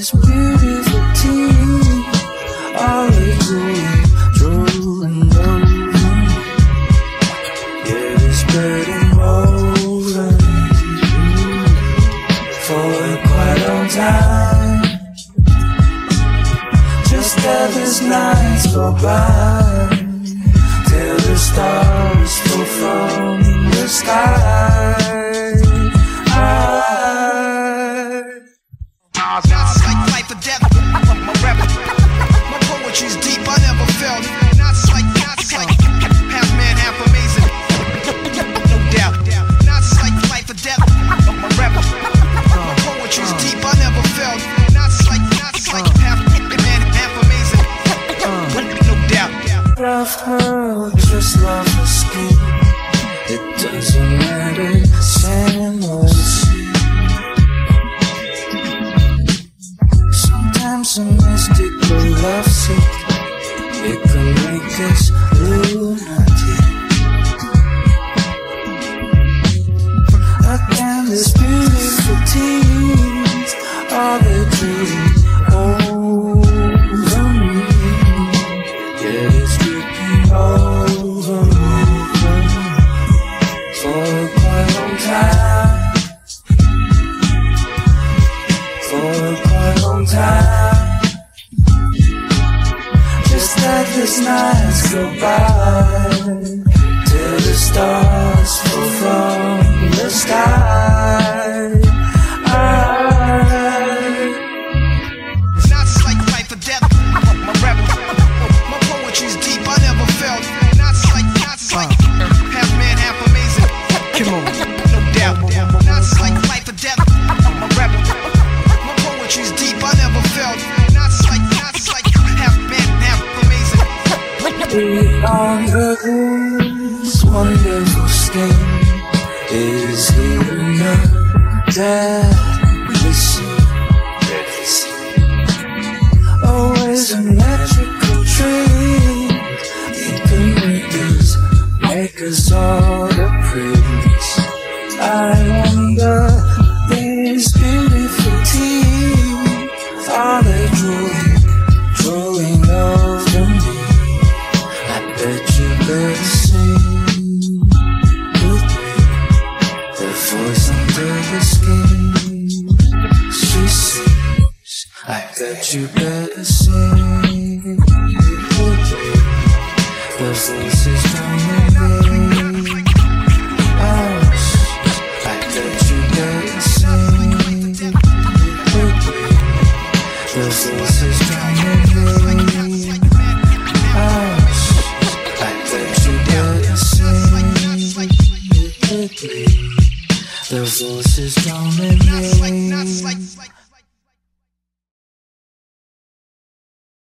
this beautiful tea, all is growing, drooling over. Yeah, it's spreading over for quite a long time. Just as nights go by, till the stars fall from the sky. Love her, just love her skin. It doesn't matter, or the. Sometimes a mystical love sick, it can make us lunatic. Just let this night go by till the stars on the whose wonderful skin is healing deadly sin. Always oh, a magical trick. It can make us, make us all Voice under the skin, she sings. I bet you better sing. The voices don't.